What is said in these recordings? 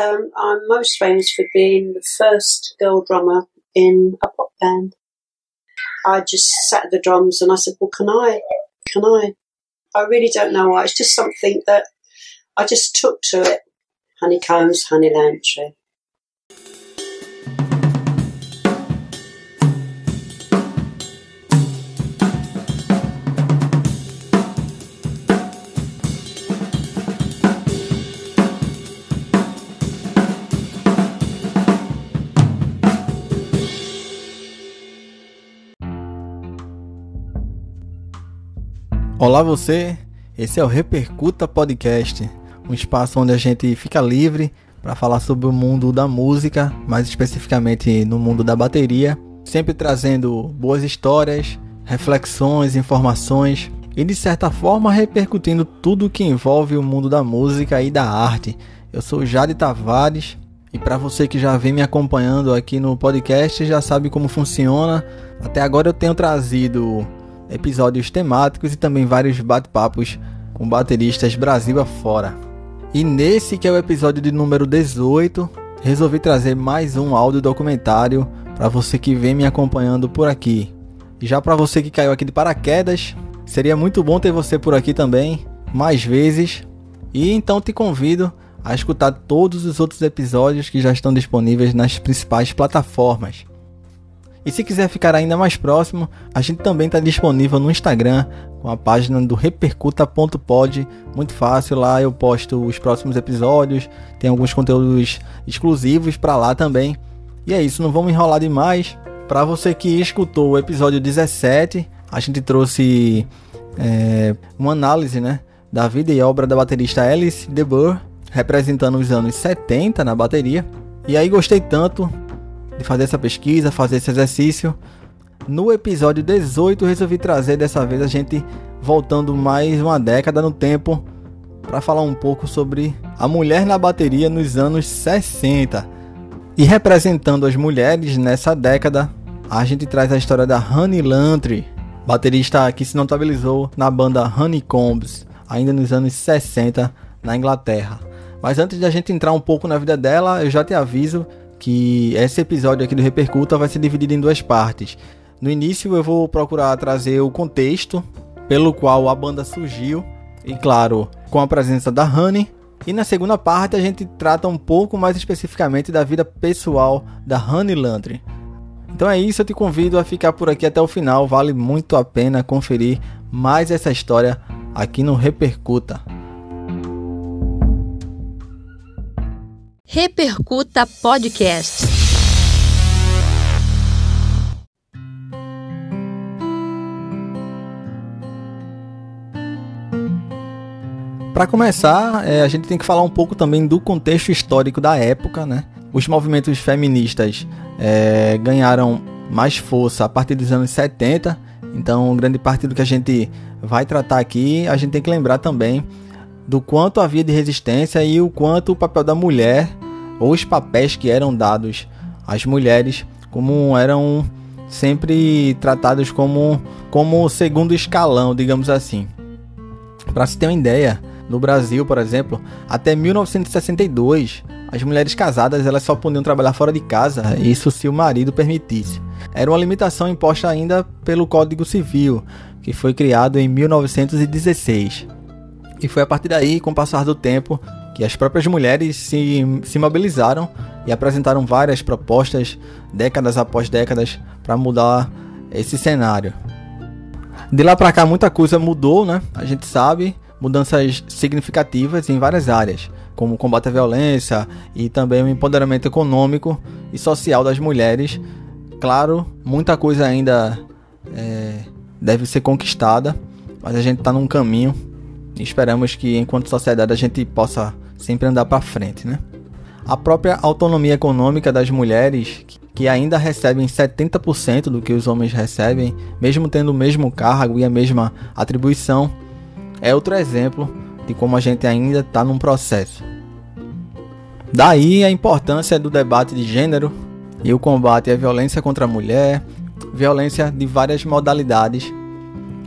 um, I'm most famous for being the first girl drummer in a pop band. I just sat at the drums and I said, "Well, can I? Can I?" I really don't know why. It's just something that I just took to it. Honeycombs, honey tree. Olá você, esse é o Repercuta Podcast, um espaço onde a gente fica livre para falar sobre o mundo da música, mais especificamente no mundo da bateria, sempre trazendo boas histórias, reflexões, informações e de certa forma repercutindo tudo que envolve o mundo da música e da arte. Eu sou Jade Tavares e para você que já vem me acompanhando aqui no podcast já sabe como funciona. Até agora eu tenho trazido episódios temáticos e também vários bate-papos com bateristas Brasil afora. E nesse que é o episódio de número 18, resolvi trazer mais um áudio documentário para você que vem me acompanhando por aqui. E já para você que caiu aqui de paraquedas, seria muito bom ter você por aqui também, mais vezes. E então te convido a escutar todos os outros episódios que já estão disponíveis nas principais plataformas. E se quiser ficar ainda mais próximo, a gente também está disponível no Instagram com a página do repercuta.pod. Muito fácil, lá eu posto os próximos episódios, tem alguns conteúdos exclusivos para lá também. E é isso, não vamos enrolar demais. Para você que escutou o episódio 17, a gente trouxe é, uma análise né, da vida e obra da baterista Alice DeBurr, representando os anos 70 na bateria. E aí gostei tanto de fazer essa pesquisa, fazer esse exercício. No episódio 18 resolvi trazer dessa vez a gente voltando mais uma década no tempo para falar um pouco sobre a mulher na bateria nos anos 60. E representando as mulheres nessa década, a gente traz a história da Honey Lantry, baterista que se notabilizou na banda Honeycombs, ainda nos anos 60 na Inglaterra. Mas antes de a gente entrar um pouco na vida dela, eu já te aviso que esse episódio aqui do Repercuta vai ser dividido em duas partes. No início eu vou procurar trazer o contexto pelo qual a banda surgiu e claro, com a presença da Honey. E na segunda parte a gente trata um pouco mais especificamente da vida pessoal da Honey Landry. Então é isso, eu te convido a ficar por aqui até o final, vale muito a pena conferir mais essa história aqui no Repercuta. Repercuta Podcast. Para começar, é, a gente tem que falar um pouco também do contexto histórico da época, né? Os movimentos feministas é, ganharam mais força a partir dos anos 70, então grande parte do que a gente vai tratar aqui, a gente tem que lembrar também do quanto havia de resistência e o quanto o papel da mulher ou os papéis que eram dados às mulheres como eram sempre tratados como como segundo escalão, digamos assim. Para se ter uma ideia, no Brasil, por exemplo, até 1962, as mulheres casadas elas só podiam trabalhar fora de casa, isso se o marido permitisse. Era uma limitação imposta ainda pelo Código Civil, que foi criado em 1916. E foi a partir daí, com o passar do tempo, que as próprias mulheres se, se mobilizaram e apresentaram várias propostas, décadas após décadas, para mudar esse cenário. De lá para cá, muita coisa mudou, né? A gente sabe, mudanças significativas em várias áreas, como combate à violência e também o empoderamento econômico e social das mulheres. Claro, muita coisa ainda é, deve ser conquistada, mas a gente está num caminho esperamos que enquanto sociedade a gente possa sempre andar para frente, né? A própria autonomia econômica das mulheres, que ainda recebem 70% do que os homens recebem, mesmo tendo o mesmo cargo e a mesma atribuição, é outro exemplo de como a gente ainda está num processo. Daí a importância do debate de gênero e o combate à violência contra a mulher, violência de várias modalidades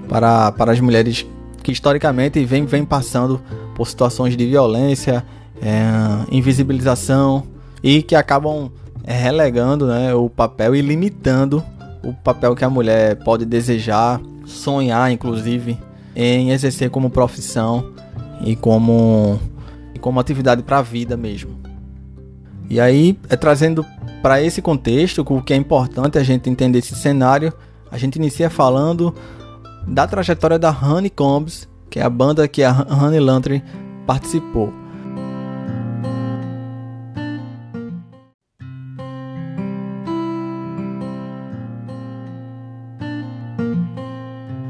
para, para as mulheres que historicamente vem, vem passando por situações de violência é, invisibilização e que acabam é, relegando né, o papel e limitando o papel que a mulher pode desejar, sonhar, inclusive, em exercer como profissão e como, como atividade para a vida mesmo. E aí, é trazendo para esse contexto, o que é importante a gente entender esse cenário, a gente inicia falando da trajetória da Honeycombs, que é a banda que a Honey Lantry participou.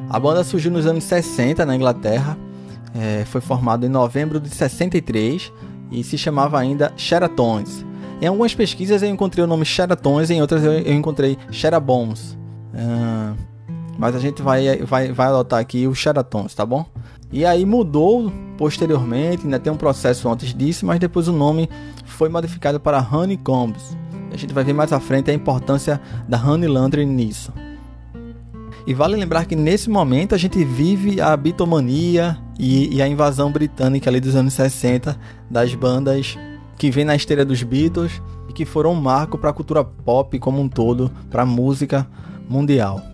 A banda surgiu nos anos 60 na Inglaterra, é, foi formada em novembro de 63 e se chamava ainda Sheratons. Em algumas pesquisas eu encontrei o nome Sheratons, em outras eu encontrei Sherabones. É, mas a gente vai, vai, vai adotar aqui o Sheratons, tá bom? E aí mudou posteriormente, ainda tem um processo antes disso, mas depois o nome foi modificado para Honeycombs. A gente vai ver mais à frente a importância da Honey nisso. E vale lembrar que nesse momento a gente vive a bitomania e, e a invasão britânica ali dos anos 60 das bandas que vem na esteira dos Beatles e que foram um marco para a cultura pop como um todo, para a música mundial.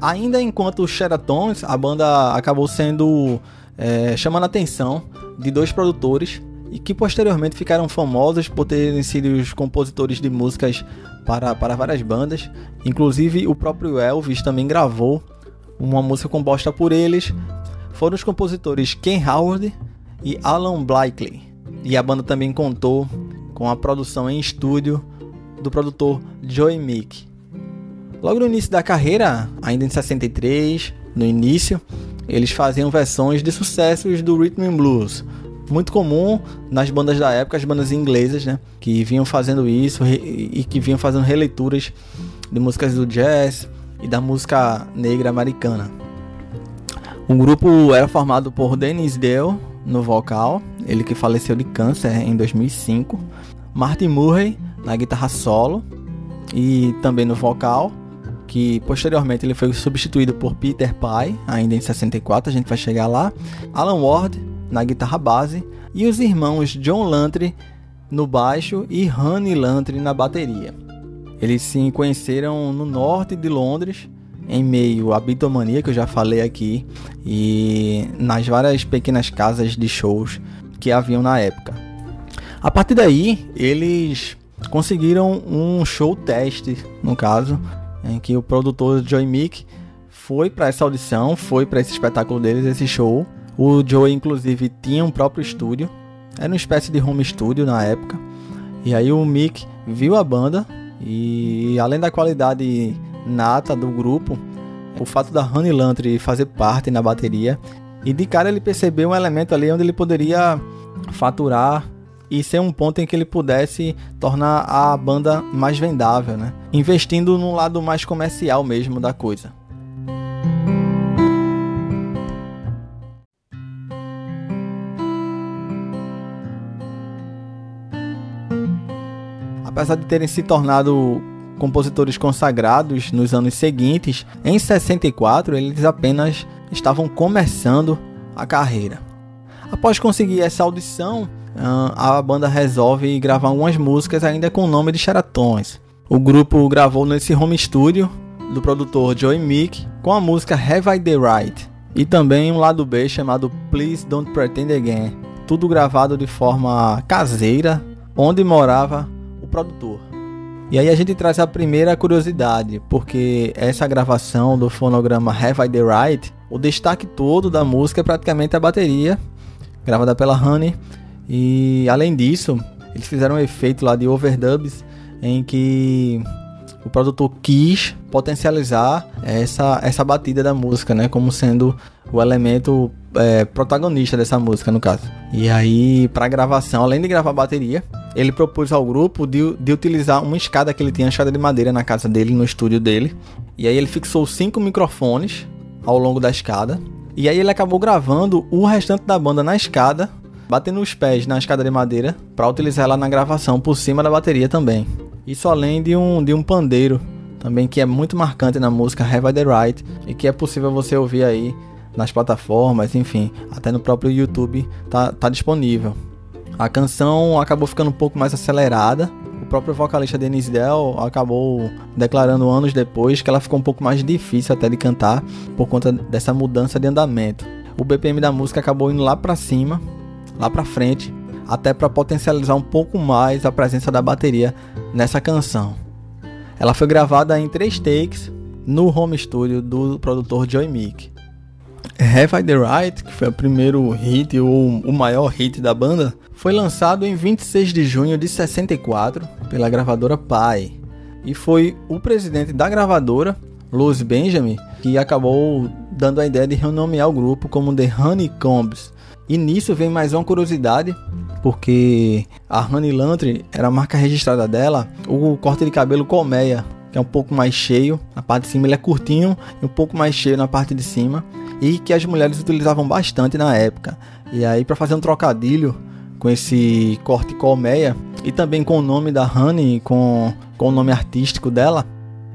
Ainda enquanto Sheratons, a banda acabou sendo é, chamando a atenção de dois produtores e que posteriormente ficaram famosos por terem sido os compositores de músicas para, para várias bandas. Inclusive o próprio Elvis também gravou uma música composta por eles. Foram os compositores Ken Howard e Alan Blakely. E a banda também contou com a produção em estúdio do produtor Joey Meek. Logo no início da carreira, ainda em 63, no início, eles faziam versões de sucessos do rhythm and blues, muito comum nas bandas da época, as bandas inglesas, né? Que vinham fazendo isso e que vinham fazendo releituras de músicas do jazz e da música negra americana. O grupo era formado por Dennis Dale no vocal, ele que faleceu de câncer em 2005, Martin Murray na guitarra solo e também no vocal, que posteriormente ele foi substituído por Peter Pye, ainda em 64, a gente vai chegar lá, Alan Ward na guitarra base e os irmãos John Lantry no baixo e Honey Lantry na bateria. Eles se conheceram no norte de Londres, em meio à bitomania que eu já falei aqui, e nas várias pequenas casas de shows que haviam na época. A partir daí, eles conseguiram um show teste, no caso, em que o produtor Joy Mick foi para essa audição, foi para esse espetáculo deles, esse show, o Joey, inclusive, tinha um próprio estúdio. Era uma espécie de home studio na época. E aí o Mick viu a banda e além da qualidade nata do grupo, o fato da Honey Lantry fazer parte na bateria, e de cara ele percebeu um elemento ali onde ele poderia faturar e ser um ponto em que ele pudesse tornar a banda mais vendável, né? Investindo no lado mais comercial mesmo da coisa. apesar de terem se tornado compositores consagrados nos anos seguintes, em 64 eles apenas estavam começando a carreira. Após conseguir essa audição, a banda resolve gravar algumas músicas ainda com o nome de Cheratons. O grupo gravou nesse home studio do produtor Joey Meek com a música Have I The Right e também um lado B chamado Please Don't Pretend Again, tudo gravado de forma caseira, onde morava produtor. E aí a gente traz a primeira curiosidade, porque essa gravação do fonograma Have I The Right, o destaque todo da música é praticamente a bateria, gravada pela Honey. E além disso, eles fizeram um efeito lá de overdubs em que o produtor quis potencializar essa, essa batida da música, né? Como sendo o elemento é, protagonista dessa música, no caso. E aí, para gravação, além de gravar bateria, ele propôs ao grupo de, de utilizar uma escada que ele tinha, escada de madeira na casa dele, no estúdio dele. E aí ele fixou cinco microfones ao longo da escada. E aí ele acabou gravando o restante da banda na escada, batendo os pés na escada de madeira para utilizar ela na gravação por cima da bateria também. Isso além de um, de um pandeiro também que é muito marcante na música Have I The Right e que é possível você ouvir aí nas plataformas, enfim, até no próprio YouTube tá, tá disponível. A canção acabou ficando um pouco mais acelerada. O próprio vocalista Denise Dell acabou declarando anos depois que ela ficou um pouco mais difícil até de cantar por conta dessa mudança de andamento. O BPM da música acabou indo lá para cima, lá para frente, até para potencializar um pouco mais a presença da bateria nessa canção. Ela foi gravada em três takes no home studio do produtor Joy Meek. Have I the Right, que foi o primeiro hit ou o maior hit da banda, foi lançado em 26 de junho de 64 pela gravadora Pi. E foi o presidente da gravadora, Louis Benjamin, que acabou dando a ideia de renomear o grupo como The Honeycombs. E nisso vem mais uma curiosidade, porque a Honey Lantry era a marca registrada dela, o corte de cabelo colmeia, que é um pouco mais cheio, na parte de cima ele é curtinho e um pouco mais cheio na parte de cima, e que as mulheres utilizavam bastante na época. E aí para fazer um trocadilho com esse corte colmeia e também com o nome da Honey, com, com o nome artístico dela.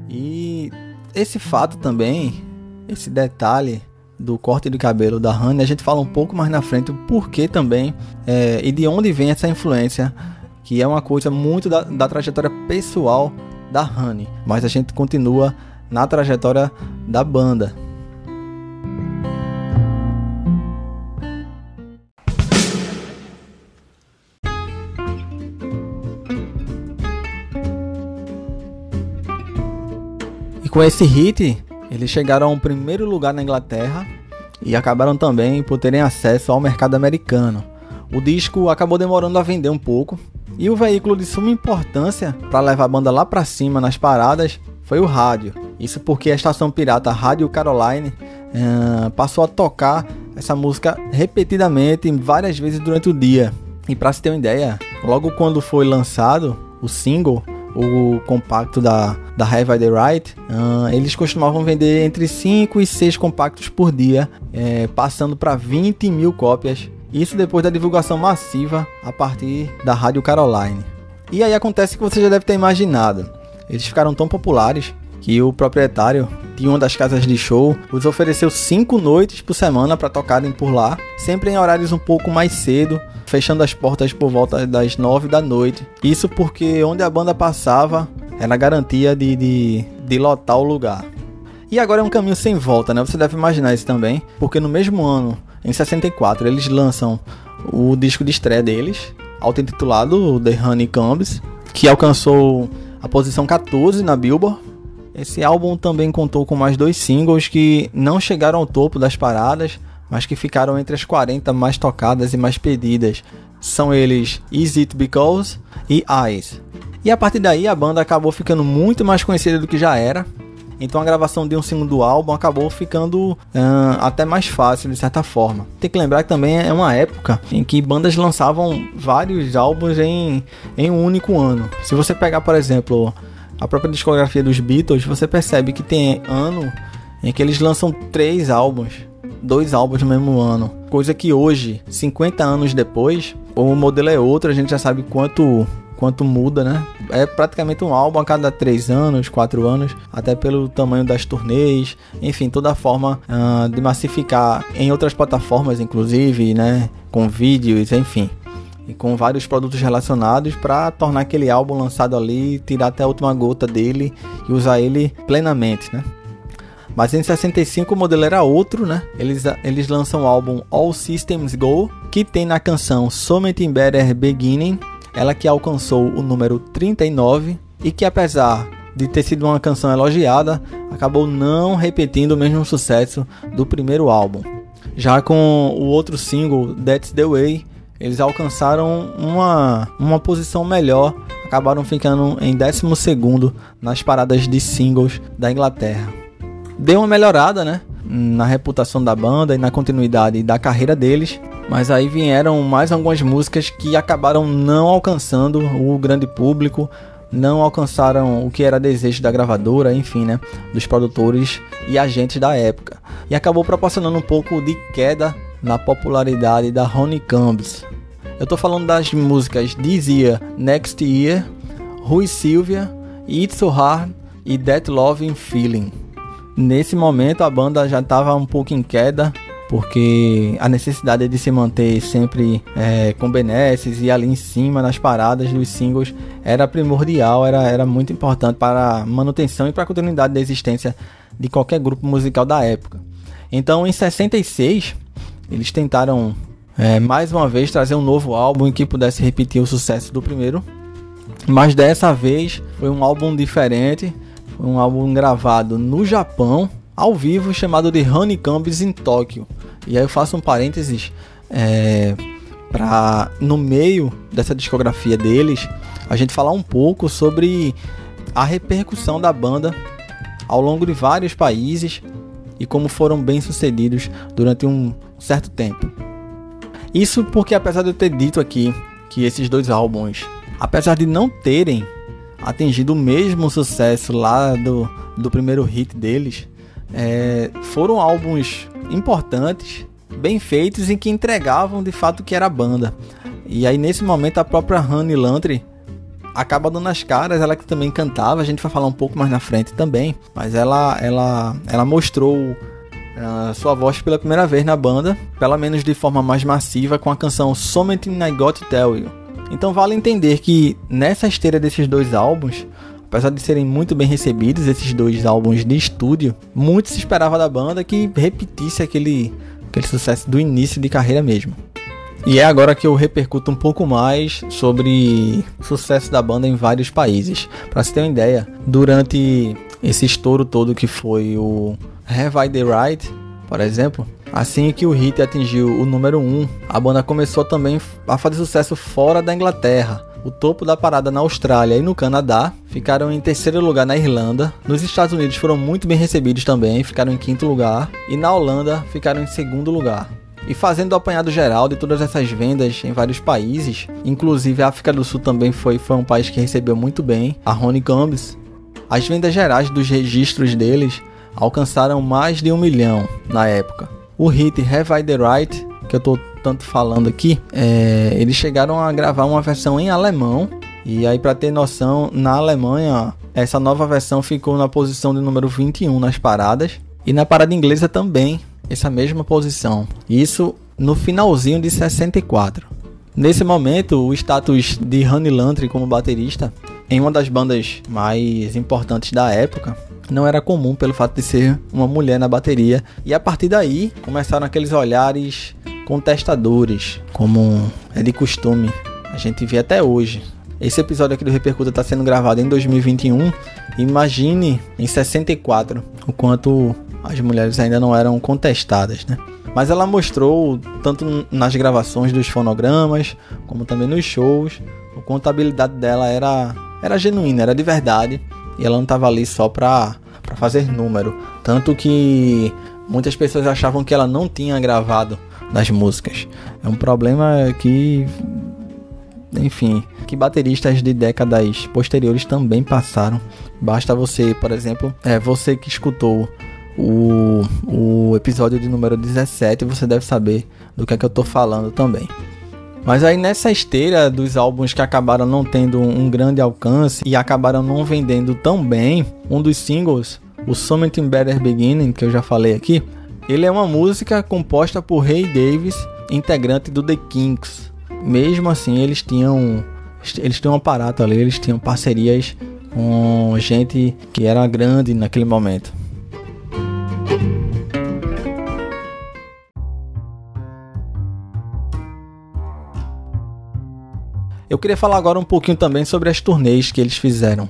E esse fato também, esse detalhe do corte de cabelo da Honey, a gente fala um pouco mais na frente o porquê também é, e de onde vem essa influência, que é uma coisa muito da, da trajetória pessoal da Honey, mas a gente continua na trajetória da banda. E com esse hit, eles chegaram ao primeiro lugar na Inglaterra e acabaram também por terem acesso ao mercado americano. O disco acabou demorando a vender um pouco, e o veículo de suma importância para levar a banda lá para cima nas paradas foi o rádio. Isso porque a estação pirata Rádio Caroline uh, passou a tocar essa música repetidamente várias vezes durante o dia. E para se ter uma ideia, logo quando foi lançado o single, o compacto da, da Have I The Right, uh, eles costumavam vender entre 5 e 6 compactos por dia, eh, passando para 20 mil cópias isso depois da divulgação massiva a partir da Rádio Caroline. E aí acontece que você já deve ter imaginado. Eles ficaram tão populares que o proprietário de uma das casas de show os ofereceu cinco noites por semana para tocarem por lá, sempre em horários um pouco mais cedo, fechando as portas por volta das nove da noite. Isso porque onde a banda passava era garantia de, de, de lotar o lugar. E agora é um caminho sem volta, né? Você deve imaginar isso também, porque no mesmo ano em 64, eles lançam o disco de estreia deles, auto-intitulado The Honeycombs, que alcançou a posição 14 na Billboard. Esse álbum também contou com mais dois singles que não chegaram ao topo das paradas, mas que ficaram entre as 40 mais tocadas e mais pedidas. São eles Is It Because e Eyes. E a partir daí a banda acabou ficando muito mais conhecida do que já era, então a gravação de um segundo álbum acabou ficando uh, até mais fácil de certa forma. Tem que lembrar que também é uma época em que bandas lançavam vários álbuns em, em um único ano. Se você pegar, por exemplo, a própria discografia dos Beatles, você percebe que tem ano em que eles lançam três álbuns, dois álbuns no mesmo ano. Coisa que hoje, 50 anos depois, o modelo é outro, a gente já sabe quanto quanto muda, né? É praticamente um álbum a cada três anos, quatro anos, até pelo tamanho das turnês, enfim, toda a forma uh, de massificar em outras plataformas, inclusive, né? Com vídeos, enfim. E com vários produtos relacionados para tornar aquele álbum lançado ali, tirar até a última gota dele e usar ele plenamente, né? Mas em 65 o modelo era outro, né? Eles, eles lançam o álbum All Systems Go, que tem na canção Something Better Beginning ela que alcançou o número 39 e que apesar de ter sido uma canção elogiada, acabou não repetindo o mesmo sucesso do primeiro álbum. Já com o outro single, That's the Way, eles alcançaram uma, uma posição melhor, acabaram ficando em 12 nas paradas de singles da Inglaterra. Deu uma melhorada, né? Na reputação da banda e na continuidade da carreira deles, mas aí vieram mais algumas músicas que acabaram não alcançando o grande público, não alcançaram o que era desejo da gravadora, enfim, né, dos produtores e agentes da época. E acabou proporcionando um pouco de queda na popularidade da Honeycombs. Eu tô falando das músicas This Year, Next Year, Rui Silvia, It's So Hard e That Loving Feeling. Nesse momento a banda já estava um pouco em queda, porque a necessidade de se manter sempre é, com benesses e ali em cima nas paradas dos singles era primordial, era, era muito importante para a manutenção e para a continuidade da existência de qualquer grupo musical da época. Então, em 66, eles tentaram é, mais uma vez trazer um novo álbum que pudesse repetir o sucesso do primeiro, mas dessa vez foi um álbum diferente, foi um álbum gravado no Japão, ao vivo, chamado de Honeycombs em Tóquio. E aí eu faço um parênteses é, para no meio dessa discografia deles a gente falar um pouco sobre a repercussão da banda ao longo de vários países e como foram bem sucedidos durante um certo tempo. Isso porque apesar de eu ter dito aqui que esses dois álbuns, apesar de não terem atingido o mesmo sucesso lá do, do primeiro hit deles, é, foram álbuns importantes, bem feitos e que entregavam de fato o que era a banda. E aí nesse momento a própria Honey Lantry acaba dando as caras, ela que também cantava, a gente vai falar um pouco mais na frente também, mas ela ela ela mostrou a uh, sua voz pela primeira vez na banda, pelo menos de forma mais massiva com a canção Something I Got to Tell You. Então vale entender que nessa esteira desses dois álbuns, apesar de serem muito bem recebidos esses dois álbuns de estúdio, muito se esperava da banda que repetisse aquele aquele sucesso do início de carreira mesmo. E é agora que eu repercuto um pouco mais sobre o sucesso da banda em vários países. Para você ter uma ideia, durante esse estouro todo que foi o Have I the Right, por exemplo, assim que o hit atingiu o número 1, a banda começou também a fazer sucesso fora da Inglaterra. O topo da parada na Austrália e no Canadá ficaram em terceiro lugar na Irlanda. Nos Estados Unidos foram muito bem recebidos também, ficaram em quinto lugar. E na Holanda ficaram em segundo lugar. E fazendo o apanhado geral de todas essas vendas em vários países, inclusive a África do Sul também foi, foi um país que recebeu muito bem a Ronnie Combs, as vendas gerais dos registros deles alcançaram mais de um milhão na época. O hit Have I the Right, que eu tô tanto falando aqui, é, eles chegaram a gravar uma versão em alemão. E aí, para ter noção, na Alemanha, essa nova versão ficou na posição de número 21 nas paradas. E na parada inglesa também, essa mesma posição. Isso no finalzinho de 64. Nesse momento, o status de Honey Lantry como baterista em uma das bandas mais importantes da época não era comum pelo fato de ser uma mulher na bateria. E a partir daí começaram aqueles olhares contestadores, como é de costume. A gente vê até hoje. Esse episódio aqui do Repercuta está sendo gravado em 2021. Imagine em 64 o quanto as mulheres ainda não eram contestadas, né? Mas ela mostrou, tanto nas gravações dos fonogramas, como também nos shows, a contabilidade dela era, era genuína, era de verdade. E ela não estava ali só para fazer número. Tanto que muitas pessoas achavam que ela não tinha gravado nas músicas. É um problema que enfim, que bateristas de décadas posteriores também passaram. Basta você, por exemplo, é você que escutou o, o episódio de número 17, você deve saber do que é que eu tô falando também. Mas aí nessa esteira dos álbuns que acabaram não tendo um grande alcance e acabaram não vendendo tão bem, um dos singles, o Something Better Beginning, que eu já falei aqui, ele é uma música composta por Ray Davis, integrante do The Kinks. Mesmo assim, eles tinham eles tinham um aparato ali, eles tinham parcerias com gente que era grande naquele momento. Eu queria falar agora um pouquinho também sobre as turnês que eles fizeram.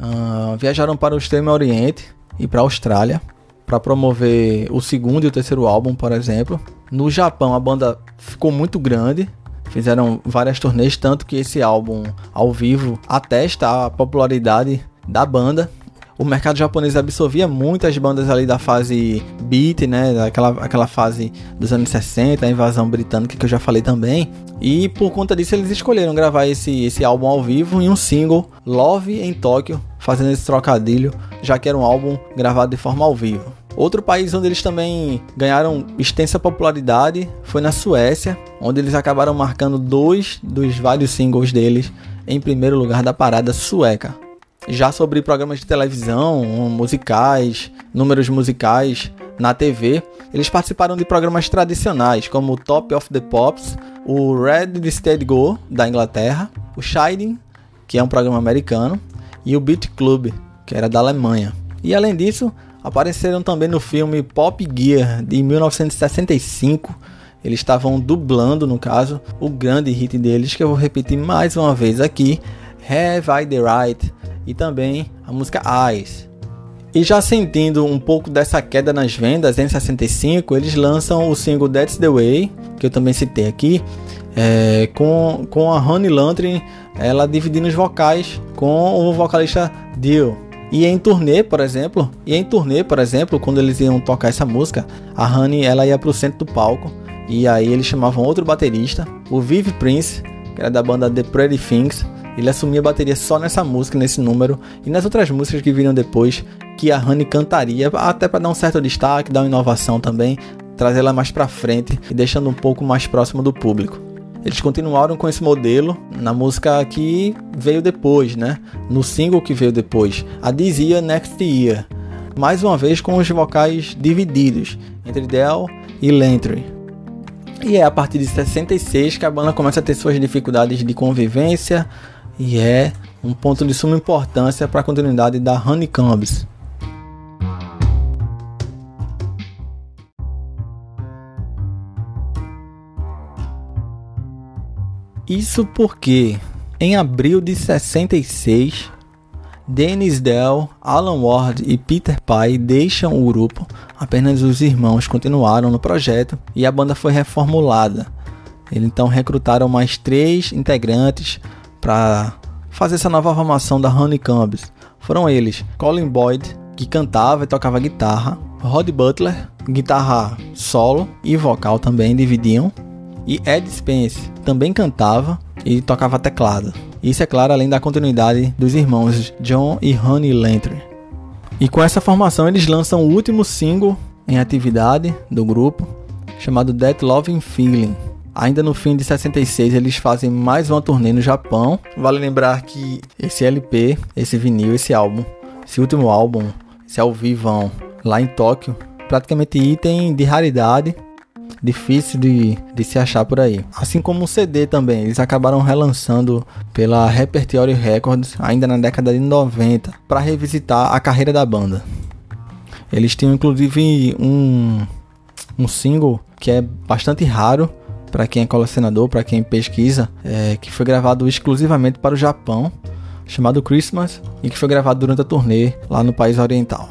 Uh, viajaram para o Extremo Oriente e para a Austrália para promover o segundo e o terceiro álbum, por exemplo. No Japão a banda ficou muito grande, fizeram várias turnês, tanto que esse álbum ao vivo atesta a popularidade da banda o mercado japonês absorvia muitas bandas ali da fase beat, né, daquela aquela fase dos anos 60, a invasão britânica que eu já falei também. E por conta disso eles escolheram gravar esse, esse álbum ao vivo em um single, Love em Tóquio, fazendo esse trocadilho, já que era um álbum gravado de forma ao vivo. Outro país onde eles também ganharam extensa popularidade foi na Suécia, onde eles acabaram marcando dois dos vários singles deles em primeiro lugar da parada sueca. Já sobre programas de televisão, musicais, números musicais na TV, Eles participaram de programas tradicionais como o Top of the Pops, o Red Steady Go da Inglaterra, o Shining, que é um programa americano, e o Beat Club, que era da Alemanha. E além disso, apareceram também no filme Pop Gear de 1965. Eles estavam dublando, no caso, o grande hit deles, que eu vou repetir mais uma vez aqui, Have I the Right, e também a música Eyes. E já sentindo um pouco dessa queda nas vendas em 65, eles lançam o single That's the Way, que eu também citei aqui, é, com, com a Honey Lantern ela dividindo os vocais com o vocalista Dio. E em turnê, por exemplo, e em turnê, por exemplo, quando eles iam tocar essa música, a Honey ela ia pro centro do palco e aí eles chamavam outro baterista, o Viv Prince, que era da banda The Pretty Things, ele assumia a bateria só nessa música, nesse número, e nas outras músicas que viram depois, que a Honey cantaria, até para dar um certo destaque, dar uma inovação também, trazer ela mais para frente e deixando um pouco mais próximo do público. Eles continuaram com esse modelo na música que veio depois, né? No single que veio depois, a This Year Next Year. Mais uma vez com os vocais divididos entre Dell e Lantry. E é a partir de 66 que a banda começa a ter suas dificuldades de convivência, e é um ponto de suma importância para a continuidade da Honeycombs. Isso porque, em abril de 66, Dennis Dell, Alan Ward e Peter Pye deixam o grupo, apenas os irmãos continuaram no projeto e a banda foi reformulada. Eles então recrutaram mais três integrantes para fazer essa nova formação da Honeycombs. Foram eles Colin Boyd, que cantava e tocava guitarra, Rod Butler, guitarra solo e vocal também dividiam, e Ed Spence também cantava e tocava teclado. Isso é claro, além da continuidade dos irmãos John e Honey Lantry. E com essa formação eles lançam o último single em atividade do grupo, chamado That Loving Feeling, Ainda no fim de 66 eles fazem mais uma turnê no Japão. Vale lembrar que esse LP, esse vinil, esse álbum, esse último álbum, esse ao vivo lá em Tóquio, praticamente item de raridade, difícil de, de se achar por aí. Assim como o CD também, eles acabaram relançando pela Repertory Records ainda na década de 90 para revisitar a carreira da banda. Eles tinham inclusive um, um single que é bastante raro para quem é colecionador, para quem pesquisa, é, que foi gravado exclusivamente para o Japão, chamado Christmas, e que foi gravado durante a turnê lá no país oriental.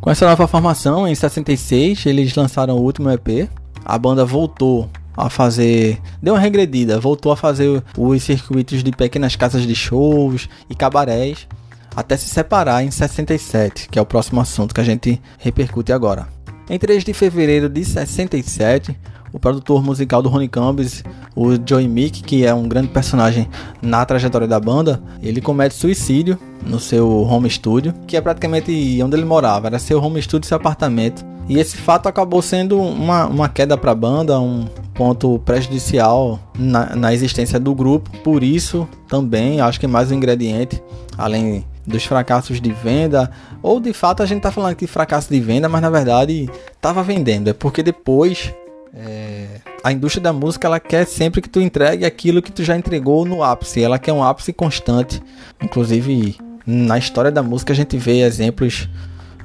Com essa nova formação, em 66, eles lançaram o último EP. A banda voltou a fazer. Deu uma regredida, voltou a fazer os circuitos de pequenas casas de shows e cabarés até se separar em 67, que é o próximo assunto que a gente repercute agora. Em 3 de fevereiro de 67, o produtor musical do Ronnie Combs, o Joey Mick, que é um grande personagem na trajetória da banda, ele comete suicídio no seu home studio, que é praticamente onde ele morava, era seu home studio, seu apartamento. E esse fato acabou sendo uma, uma queda para a banda, um ponto prejudicial na, na existência do grupo. Por isso, também acho que mais um ingrediente, além dos fracassos de venda, ou de fato a gente tá falando de fracasso de venda, mas na verdade tava vendendo. É porque depois é, a indústria da música ela quer sempre que tu entregue aquilo que tu já entregou no ápice. Ela quer um ápice constante. Inclusive na história da música a gente vê exemplos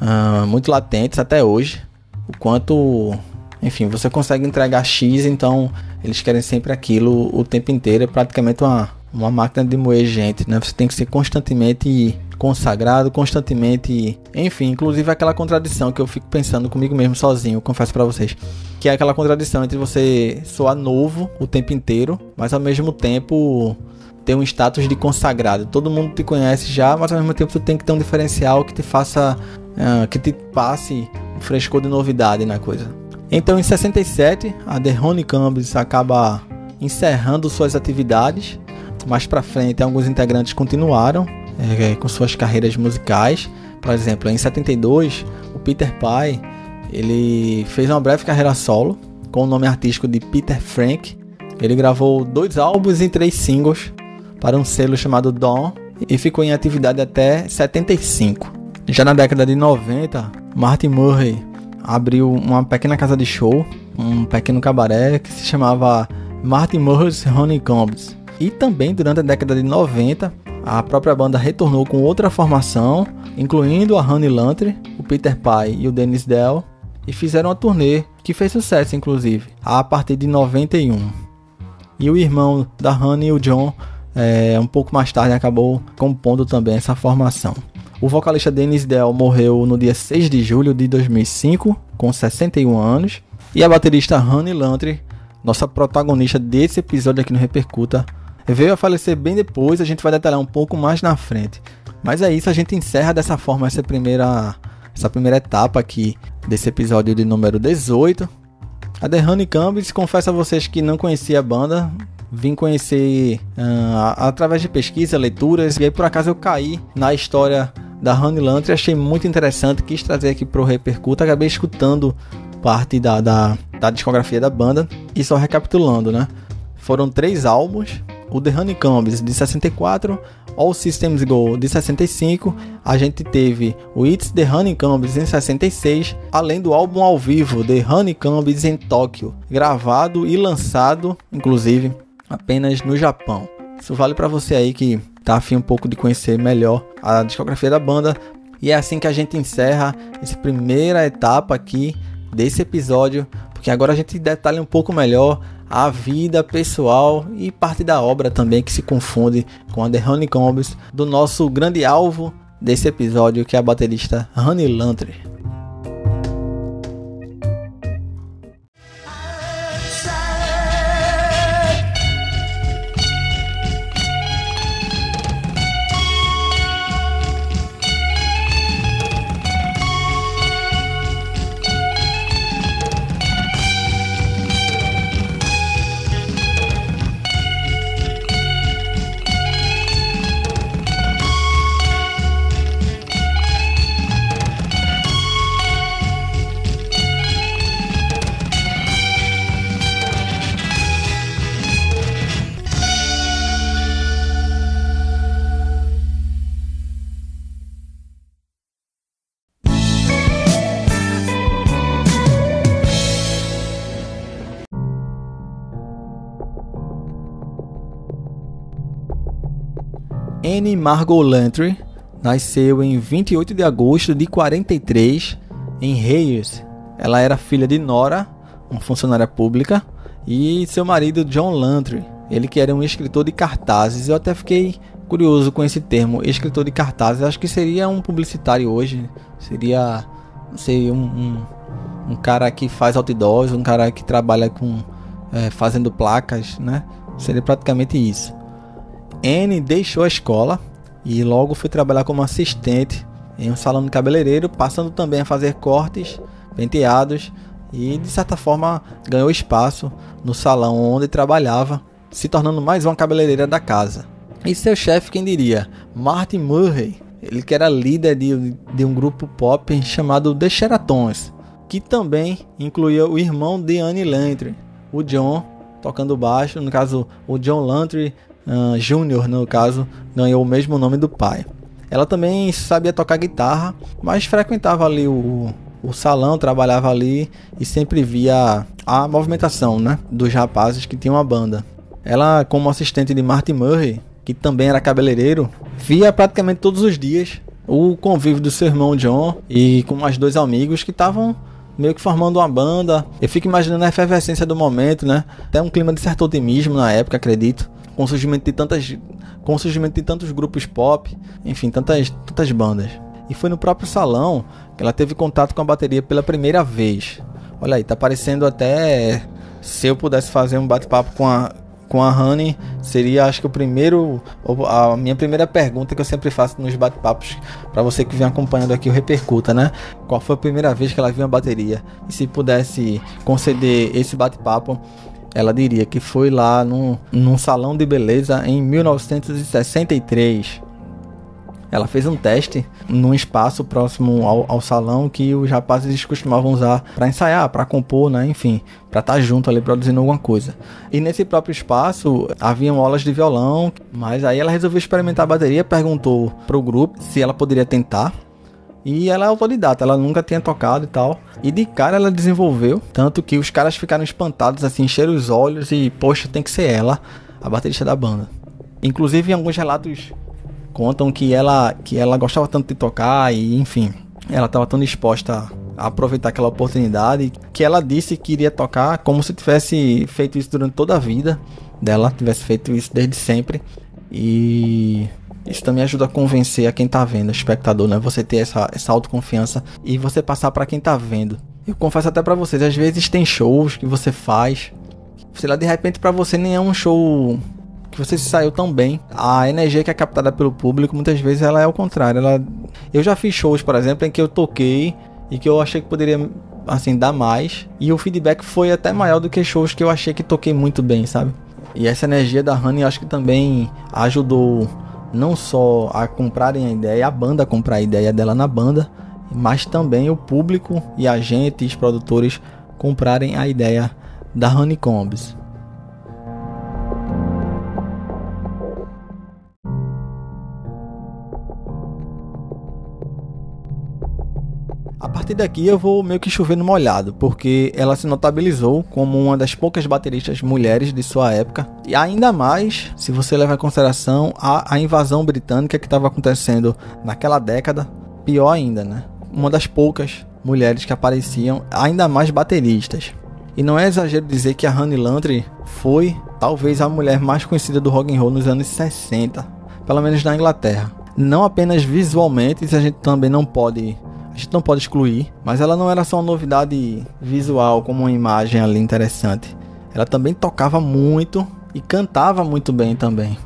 uh, muito latentes até hoje. O quanto, enfim, você consegue entregar X, então eles querem sempre aquilo o tempo inteiro. É praticamente uma, uma máquina de moer gente, né? Você tem que ser constantemente consagrado constantemente, enfim, inclusive aquela contradição que eu fico pensando comigo mesmo sozinho, confesso para vocês, que é aquela contradição entre você soar novo o tempo inteiro, mas ao mesmo tempo ter um status de consagrado. Todo mundo te conhece já, mas ao mesmo tempo tu tem que ter um diferencial que te faça, uh, que te passe um frescor de novidade na coisa. Então, em 67, a The Honeycombs acaba encerrando suas atividades. Mais para frente, alguns integrantes continuaram, é, com suas carreiras musicais. Por exemplo, em 72, o Peter Pye ele fez uma breve carreira solo com o nome artístico de Peter Frank. Ele gravou dois álbuns e três singles para um selo chamado Dawn e ficou em atividade até 75. Já na década de 90, Martin Murray abriu uma pequena casa de show, um pequeno cabaré que se chamava Martin Murray's Honeycombs. E também durante a década de 90, a própria banda retornou com outra formação, incluindo a Honey Lantry, o Peter Pye e o Dennis Dell, e fizeram uma turnê que fez sucesso, inclusive, a partir de 91. E o irmão da Honey, o John, é, um pouco mais tarde acabou compondo também essa formação. O vocalista Dennis Dell morreu no dia 6 de julho de 2005, com 61 anos, e a baterista Honey Lantry, nossa protagonista desse episódio aqui no Repercuta, veio a falecer bem depois, a gente vai detalhar um pouco mais na frente. Mas é isso, a gente encerra dessa forma essa primeira, essa primeira etapa aqui desse episódio de número 18. A The Honeycombs, confesso a vocês que não conhecia a banda, vim conhecer uh, através de pesquisa, leituras, e aí por acaso eu caí na história da Honey Lantry, achei muito interessante, quis trazer aqui pro Repercuta, acabei escutando parte da, da, da discografia da banda e só recapitulando, né? Foram três álbuns, o The Honeycombs de 64, All Systems Go de 65, a gente teve o It's The Honeycombs em 66, além do álbum ao vivo The Honeycombs em Tóquio, gravado e lançado, inclusive, apenas no Japão. Isso vale para você aí que tá afim um pouco de conhecer melhor a discografia da banda. E é assim que a gente encerra essa primeira etapa aqui desse episódio, porque agora a gente detalha um pouco melhor a vida pessoal e parte da obra também que se confunde com a The Honeycombs do nosso grande alvo desse episódio, que é a baterista Honey Lantry. Anne Margot Lantry nasceu em 28 de agosto de 43 em Hayes. Ela era filha de Nora, uma funcionária pública, e seu marido John Lantry, ele que era um escritor de cartazes. Eu até fiquei curioso com esse termo, escritor de cartazes. Acho que seria um publicitário hoje, seria, não sei, um, um, um cara que faz outdoors, um cara que trabalha com é, fazendo placas, né? Seria praticamente isso. Anne deixou a escola e logo foi trabalhar como assistente em um salão de cabeleireiro, passando também a fazer cortes, penteados e de certa forma ganhou espaço no salão onde trabalhava, se tornando mais uma cabeleireira da casa. E seu chefe, quem diria? Martin Murray, ele que era líder de, de um grupo pop chamado The Sheratons, que também incluía o irmão de Annie Lantry, o John, tocando baixo, no caso o John Lantry uh, Júnior, no caso, ganhou o mesmo nome do pai. Ela também sabia tocar guitarra, mas frequentava ali o, o salão, trabalhava ali e sempre via a movimentação né, dos rapazes que tinham a banda. Ela, como assistente de Martin Murray, que também era cabeleireiro, via praticamente todos os dias o convívio do seu irmão John e com mais dois amigos que estavam meio que formando uma banda. Eu fico imaginando a efervescência do momento, né? Até um clima de certo otimismo na época, acredito com o surgimento de tantas com o surgimento de tantos grupos pop, enfim, tantas tantas bandas. E foi no próprio salão que ela teve contato com a bateria pela primeira vez. Olha aí, tá parecendo até se eu pudesse fazer um bate-papo com a com a Honey, seria acho que o primeiro a minha primeira pergunta que eu sempre faço nos bate-papos para você que vem acompanhando aqui o repercuta, né? Qual foi a primeira vez que ela viu uma bateria? E se pudesse conceder esse bate-papo ela diria que foi lá num, num salão de beleza em 1963. ela fez um teste num espaço próximo ao, ao salão que os rapazes costumavam usar para ensaiar, para compor, né? Enfim, para estar tá junto ali produzindo alguma coisa. E nesse próprio espaço haviam aulas de violão, mas aí ela resolveu experimentar a bateria, perguntou pro grupo se ela poderia tentar. E ela é autodidata, ela nunca tinha tocado e tal. E de cara ela desenvolveu, tanto que os caras ficaram espantados, assim, encheram os olhos e, poxa, tem que ser ela, a baterista da banda. Inclusive, em alguns relatos contam que ela, que ela gostava tanto de tocar e, enfim, ela estava tão disposta a aproveitar aquela oportunidade que ela disse que iria tocar como se tivesse feito isso durante toda a vida dela, tivesse feito isso desde sempre. E isso também ajuda a convencer a quem tá vendo, o espectador, né? Você ter essa, essa autoconfiança e você passar para quem tá vendo. Eu confesso até para vocês, às vezes tem shows que você faz, sei lá, de repente para você nem é um show que você se saiu tão bem. A energia que é captada pelo público, muitas vezes ela é o contrário. Ela... Eu já fiz shows, por exemplo, em que eu toquei e que eu achei que poderia assim dar mais e o feedback foi até maior do que shows que eu achei que toquei muito bem, sabe? E essa energia da Honey acho que também ajudou não só a comprarem a ideia, a banda comprar a ideia dela na banda, mas também o público e a gente, os produtores comprarem a ideia da Honeycombs. Partir daqui eu vou meio que chover no molhado, porque ela se notabilizou como uma das poucas bateristas mulheres de sua época, e ainda mais se você levar em consideração a, a invasão britânica que estava acontecendo naquela década, pior ainda, né? Uma das poucas mulheres que apareciam, ainda mais bateristas. E não é exagero dizer que a Honey Landry foi talvez a mulher mais conhecida do rock and roll nos anos 60, pelo menos na Inglaterra. Não apenas visualmente, isso a gente também não pode a gente não pode excluir, mas ela não era só uma novidade visual, como uma imagem ali interessante. Ela também tocava muito e cantava muito bem também.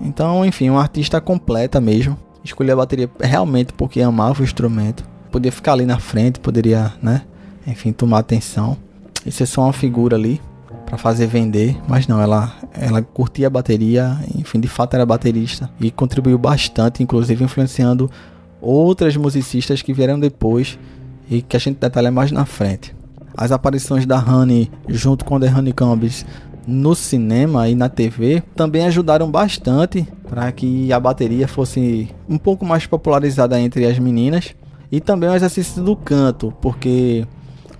Então, enfim, uma artista completa mesmo. Escolhi a bateria realmente porque amava o instrumento. Podia ficar ali na frente, poderia, né? Enfim, tomar atenção. Isso é só uma figura ali para fazer vender, mas não, ela ela curtia a bateria, enfim, de fato era baterista e contribuiu bastante, inclusive influenciando outras musicistas que vieram depois e que a gente detalha mais na frente. As aparições da Honey junto com The Honeycombs no cinema e na TV também ajudaram bastante para que a bateria fosse um pouco mais popularizada entre as meninas e também o exercício do canto, porque,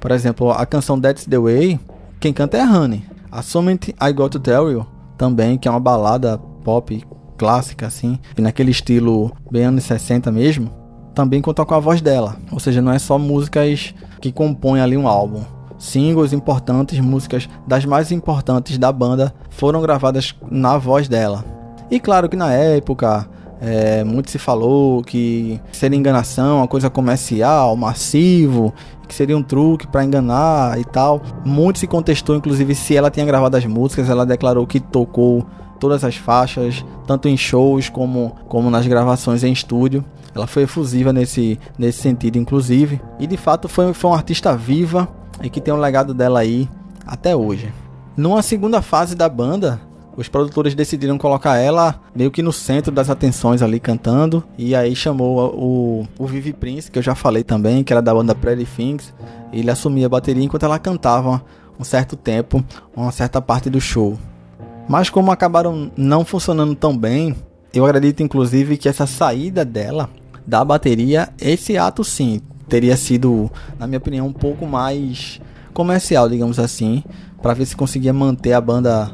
por exemplo, a canção That's the Way, quem canta é a Honey. A Summit I Got to Tell You também, que é uma balada pop clássica, assim, naquele estilo bem anos 60 mesmo, também conta com a voz dela. Ou seja, não é só músicas que compõem ali um álbum. Singles importantes, músicas das mais importantes da banda foram gravadas na voz dela. E claro que na época é, muito se falou que seria enganação, uma coisa comercial, massivo, que seria um truque para enganar e tal. Muito se contestou, inclusive, se ela tinha gravado as músicas. Ela declarou que tocou todas as faixas, tanto em shows como, como nas gravações em estúdio. Ela foi efusiva nesse, nesse sentido, inclusive. E de fato foi, foi uma artista viva e que tem um legado dela aí até hoje. Numa segunda fase da banda, os produtores decidiram colocar ela meio que no centro das atenções ali cantando. E aí chamou o, o Vivi Prince, que eu já falei também, que era da banda Pretty Things. Ele assumia a bateria enquanto ela cantava um certo tempo, uma certa parte do show. Mas como acabaram não funcionando tão bem, eu acredito inclusive que essa saída dela da bateria, esse ato sim teria sido, na minha opinião, um pouco mais comercial, digamos assim, para ver se conseguia manter a banda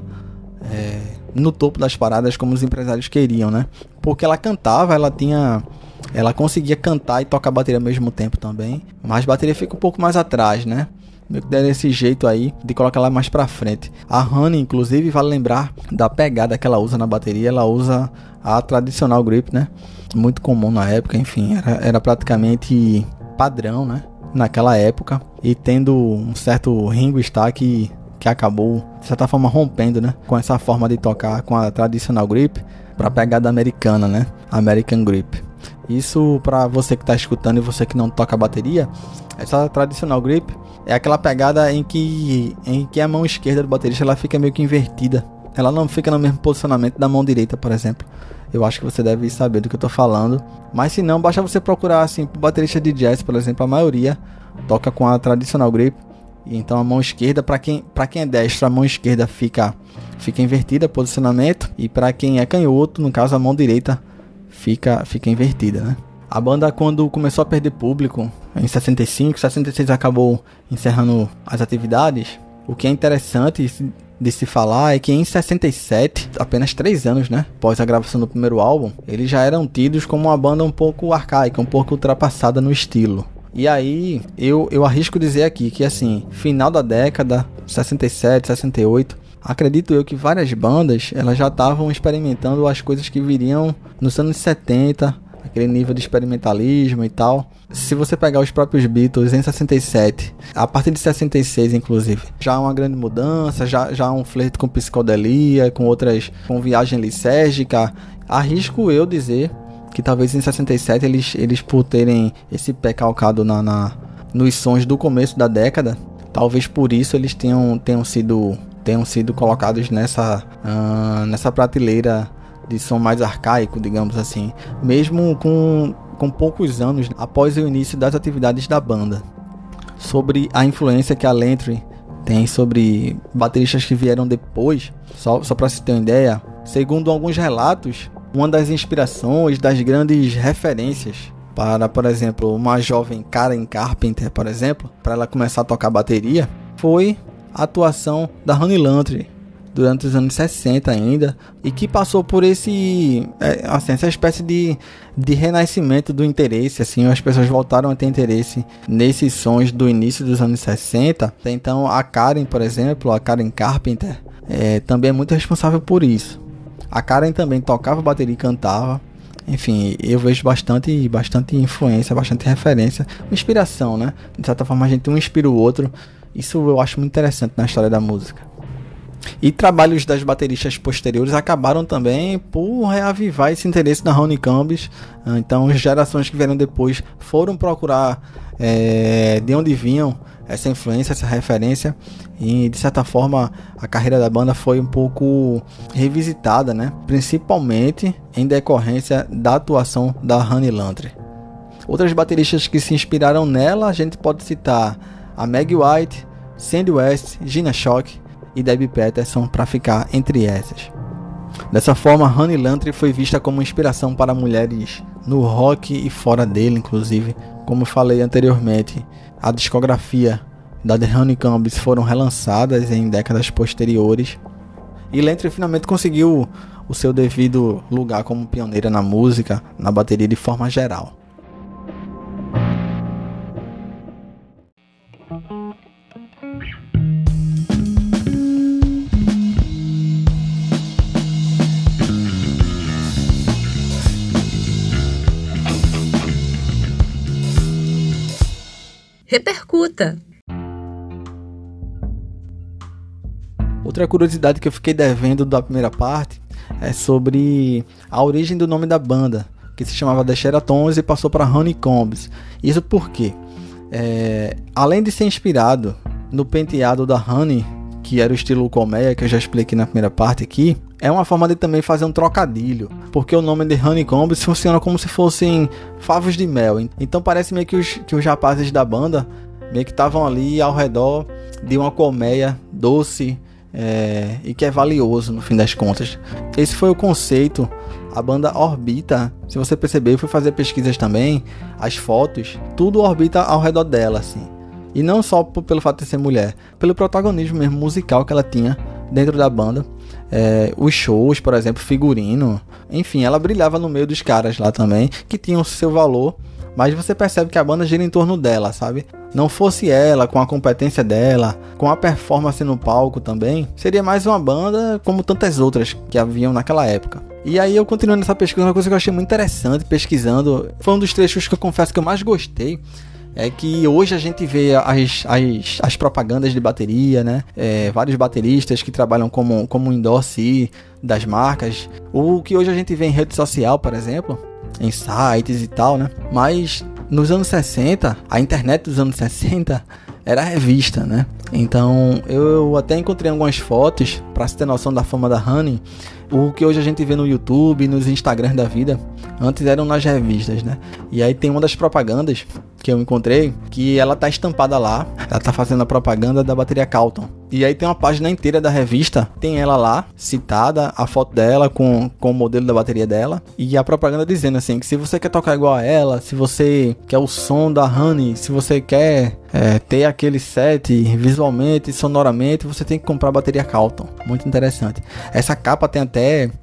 é, no topo das paradas como os empresários queriam, né? Porque ela cantava, ela tinha ela conseguia cantar e tocar bateria ao mesmo tempo também, mas bateria fica um pouco mais atrás, né? Deram esse jeito aí de colocar ela mais pra frente. A Honey, inclusive, vale lembrar da pegada que ela usa na bateria, ela usa a tradicional grip, né? Muito comum na época, enfim, era, era praticamente padrão, né? Naquela época, e tendo um certo Ringo Starr que, que acabou, de certa forma, rompendo, né? Com essa forma de tocar com a tradicional grip pra pegada americana, né? American grip. Isso para você que tá escutando e você que não toca bateria, essa tradicional grip é aquela pegada em que, em que a mão esquerda do baterista ela fica meio que invertida. ela não fica no mesmo posicionamento da mão direita, por exemplo. Eu acho que você deve saber do que eu tô falando. Mas se não, basta você procurar assim, baterista de jazz, por exemplo, a maioria toca com a tradicional grip. Então a mão esquerda, para quem, pra quem é destro, a mão esquerda fica, fica invertida, posicionamento. E para quem é canhoto, no caso, a mão direita fica, fica invertida, né? A banda, quando começou a perder público, em 65, 66 acabou encerrando as atividades. O que é interessante de se falar é que em 67, apenas 3 anos, né, após a gravação do primeiro álbum, eles já eram tidos como uma banda um pouco arcaica, um pouco ultrapassada no estilo. E aí, eu, eu arrisco dizer aqui que assim, final da década, 67, 68, acredito eu que várias bandas, elas já estavam experimentando as coisas que viriam nos anos 70, aquele nível de experimentalismo e tal. Se você pegar os próprios Beatles em 67, a partir de 66 inclusive, já há uma grande mudança, já, já um flerte com psicodelia, com outras, com viagem lisérgica. Arrisco eu dizer que talvez em 67 eles, eles por terem esse pé calcado na, na, nos sons do começo da década, talvez por isso eles tenham, tenham sido tenham sido colocados nessa, uh, nessa prateleira de som mais arcaico, digamos assim, mesmo com, com poucos anos após o início das atividades da banda. Sobre a influência que a Lentry tem sobre bateristas que vieram depois, só, só para se ter uma ideia, segundo alguns relatos, uma das inspirações, das grandes referências para, por exemplo, uma jovem Karen Carpenter, por exemplo, para ela começar a tocar bateria, foi a atuação da Honey Lantry, durante os anos 60 ainda, e que passou por esse, é, assim, essa espécie de, de renascimento do interesse, assim, as pessoas voltaram a ter interesse nesses sons do início dos anos 60. Então a Karen, por exemplo, a Karen Carpenter, é, também é muito responsável por isso. A Karen também tocava bateria e cantava. Enfim, eu vejo bastante, bastante influência, bastante referência, inspiração, né? De certa forma a gente um inspira o outro. Isso eu acho muito interessante na história da música. E trabalhos das bateristas posteriores acabaram também por reavivar esse interesse na Honeycombs. Então, gerações que vieram depois foram procurar é, de onde vinham essa influência, essa referência. E de certa forma, a carreira da banda foi um pouco revisitada, né? principalmente em decorrência da atuação da Honey Landry. Outras bateristas que se inspiraram nela, a gente pode citar a Meg White, Sandy West, Gina Shock e Debbie Peterson para ficar entre essas. Dessa forma, Honey Lantry foi vista como inspiração para mulheres no rock e fora dele, inclusive. Como falei anteriormente, a discografia da The Honeycombs foram relançadas em décadas posteriores. E Lantry finalmente conseguiu o seu devido lugar como pioneira na música, na bateria de forma geral. Repercuta! Outra curiosidade que eu fiquei devendo da primeira parte é sobre a origem do nome da banda, que se chamava The Sheratons e passou para Honeycombs. Isso porque, é, além de ser inspirado no penteado da Honey, que era o estilo colmeia, que eu já expliquei na primeira parte aqui, é uma forma de também fazer um trocadilho, porque o nome de Honeycombs funciona como se fossem favos de mel. Então parece meio que os, que os rapazes da banda meio que estavam ali ao redor de uma colmeia doce é, e que é valioso no fim das contas. Esse foi o conceito. A banda orbita, se você perceber, eu fui fazer pesquisas também, as fotos, tudo orbita ao redor dela, assim. E não só pelo fato de ser mulher, pelo protagonismo mesmo musical que ela tinha dentro da banda. É, os shows, por exemplo, figurino. Enfim, ela brilhava no meio dos caras lá também, que tinham seu valor. Mas você percebe que a banda gira em torno dela, sabe? Não fosse ela, com a competência dela, com a performance no palco também, seria mais uma banda como tantas outras que haviam naquela época. E aí eu continuando nessa pesquisa, uma coisa que eu achei muito interessante pesquisando, foi um dos trechos que eu confesso que eu mais gostei, é que hoje a gente vê as, as, as propagandas de bateria, né? É, vários bateristas que trabalham como, como endorse das marcas. O que hoje a gente vê em rede social, por exemplo, em sites e tal, né? Mas nos anos 60, a internet dos anos 60 era revista, né? Então eu até encontrei algumas fotos para se ter noção da fama da Honey. O que hoje a gente vê no YouTube, nos Instagrams da vida, antes eram nas revistas, né? E aí tem uma das propagandas que eu encontrei que ela tá estampada lá, ela tá fazendo a propaganda da bateria Calton. E aí tem uma página inteira da revista, tem ela lá, citada, a foto dela com, com o modelo da bateria dela, e a propaganda dizendo assim, que se você quer tocar igual a ela, se você quer o som da Honey, se você quer é, ter aquele set visualmente, sonoramente, você tem que comprar a bateria Calton. Muito interessante. Essa capa tem até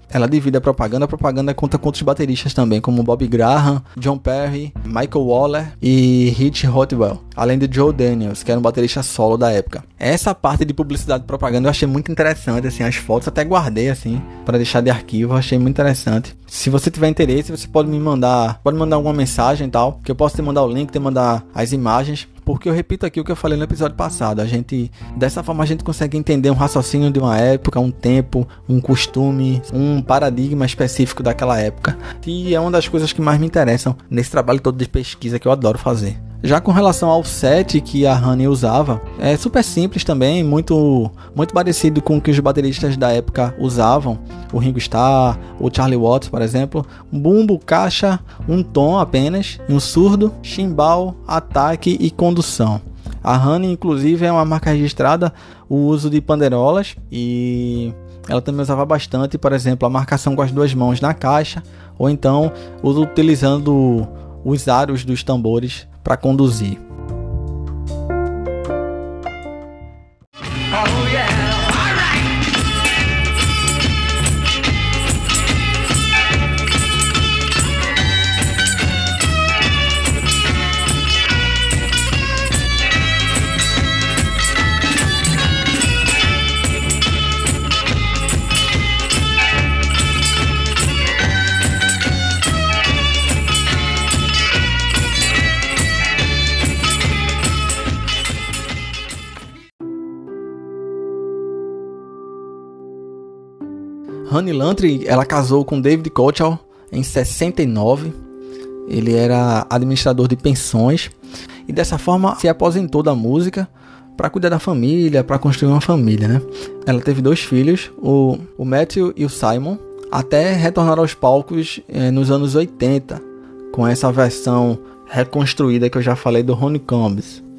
ela divide a propaganda, a propaganda conta com outros bateristas também, como Bob Graham, John Perry, Michael Waller e Rich Hotwell, além de Joe Daniels, que era um baterista solo da época. Essa parte de publicidade e propaganda eu achei muito interessante, assim, as fotos até guardei assim para deixar de arquivo, achei muito interessante. Se você tiver interesse, você pode me mandar, pode mandar alguma mensagem e tal, que eu posso te mandar o link, te mandar as imagens porque eu repito aqui o que eu falei no episódio passado. A gente, dessa forma, a gente consegue entender um raciocínio de uma época, um tempo, um costume, um paradigma específico daquela época. E é uma das coisas que mais me interessam nesse trabalho todo de pesquisa que eu adoro fazer. Já com relação ao set que a Honey usava, é super simples também, muito muito parecido com o que os bateristas da época usavam. O Ringo Starr, o Charlie Watts, por exemplo. Bumbo, caixa, um tom apenas, um surdo, chimbal, ataque e condução. A Honey, inclusive, é uma marca registrada o uso de panderolas e ela também usava bastante, por exemplo, a marcação com as duas mãos na caixa, ou então utilizando os aros dos tambores para conduzir. Honey Lantry, ela casou com David Kochel em 69. Ele era administrador de pensões e dessa forma se aposentou da música para cuidar da família, para construir uma família, né? Ela teve dois filhos, o, o Matthew e o Simon, até retornar aos palcos eh, nos anos 80, com essa versão reconstruída que eu já falei do Ronnie.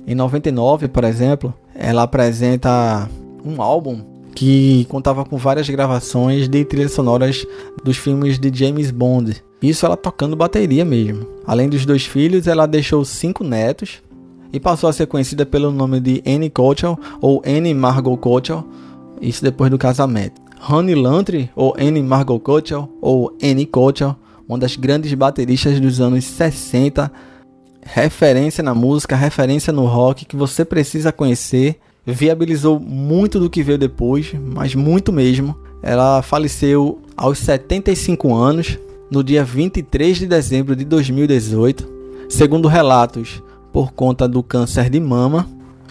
Em 99, por exemplo, ela apresenta um álbum que contava com várias gravações de trilhas sonoras dos filmes de James Bond. Isso ela tocando bateria mesmo. Além dos dois filhos, ela deixou cinco netos e passou a ser conhecida pelo nome de Annie Cochel ou Annie Margot Cochel, isso depois do casamento. Honey Lantry ou Annie Margot Cochel ou Annie Cochel, uma das grandes bateristas dos anos 60, referência na música, referência no rock que você precisa conhecer viabilizou muito do que veio depois, mas muito mesmo. Ela faleceu aos 75 anos, no dia 23 de dezembro de 2018, segundo relatos, por conta do câncer de mama.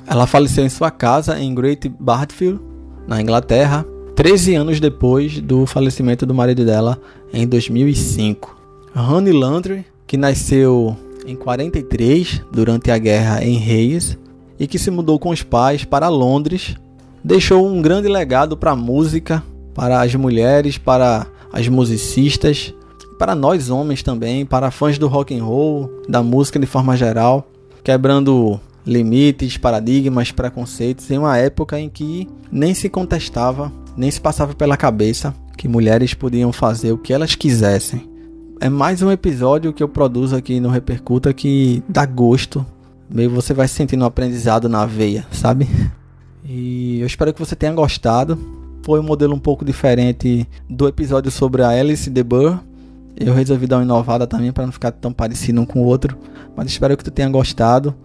Ela faleceu em sua casa em Great Bartfield, na Inglaterra, 13 anos depois do falecimento do marido dela em 2005. Honey Landry, que nasceu em 43 durante a guerra em Reis, e que se mudou com os pais para Londres, deixou um grande legado para a música, para as mulheres, para as musicistas, para nós homens também, para fãs do rock and roll, da música de forma geral, quebrando limites, paradigmas, preconceitos em uma época em que nem se contestava, nem se passava pela cabeça que mulheres podiam fazer o que elas quisessem. É mais um episódio que eu produzo aqui no Repercuta que dá gosto meio você vai sentindo um aprendizado na veia, sabe? E eu espero que você tenha gostado. Foi um modelo um pouco diferente do episódio sobre a Alice de Burr. Eu resolvi dar uma inovada também para não ficar tão parecido um com o outro, mas espero que tu tenha gostado.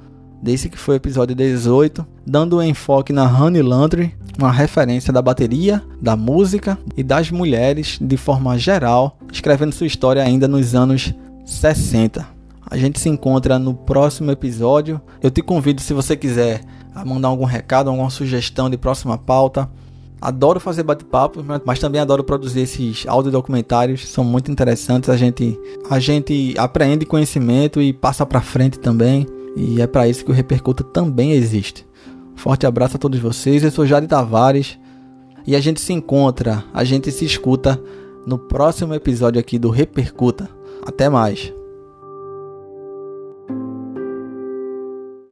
Desse que foi o episódio 18, dando um enfoque na Honey Landry, uma referência da bateria, da música e das mulheres de forma geral, escrevendo sua história ainda nos anos 60. A gente se encontra no próximo episódio. Eu te convido, se você quiser, a mandar algum recado, alguma sugestão de próxima pauta. Adoro fazer bate-papo, mas também adoro produzir esses audiodocumentários, são muito interessantes. A gente, a gente aprende conhecimento e passa para frente também. E é para isso que o Repercuta também existe. Forte abraço a todos vocês. Eu sou Jade Tavares e a gente se encontra, a gente se escuta no próximo episódio aqui do Repercuta. Até mais.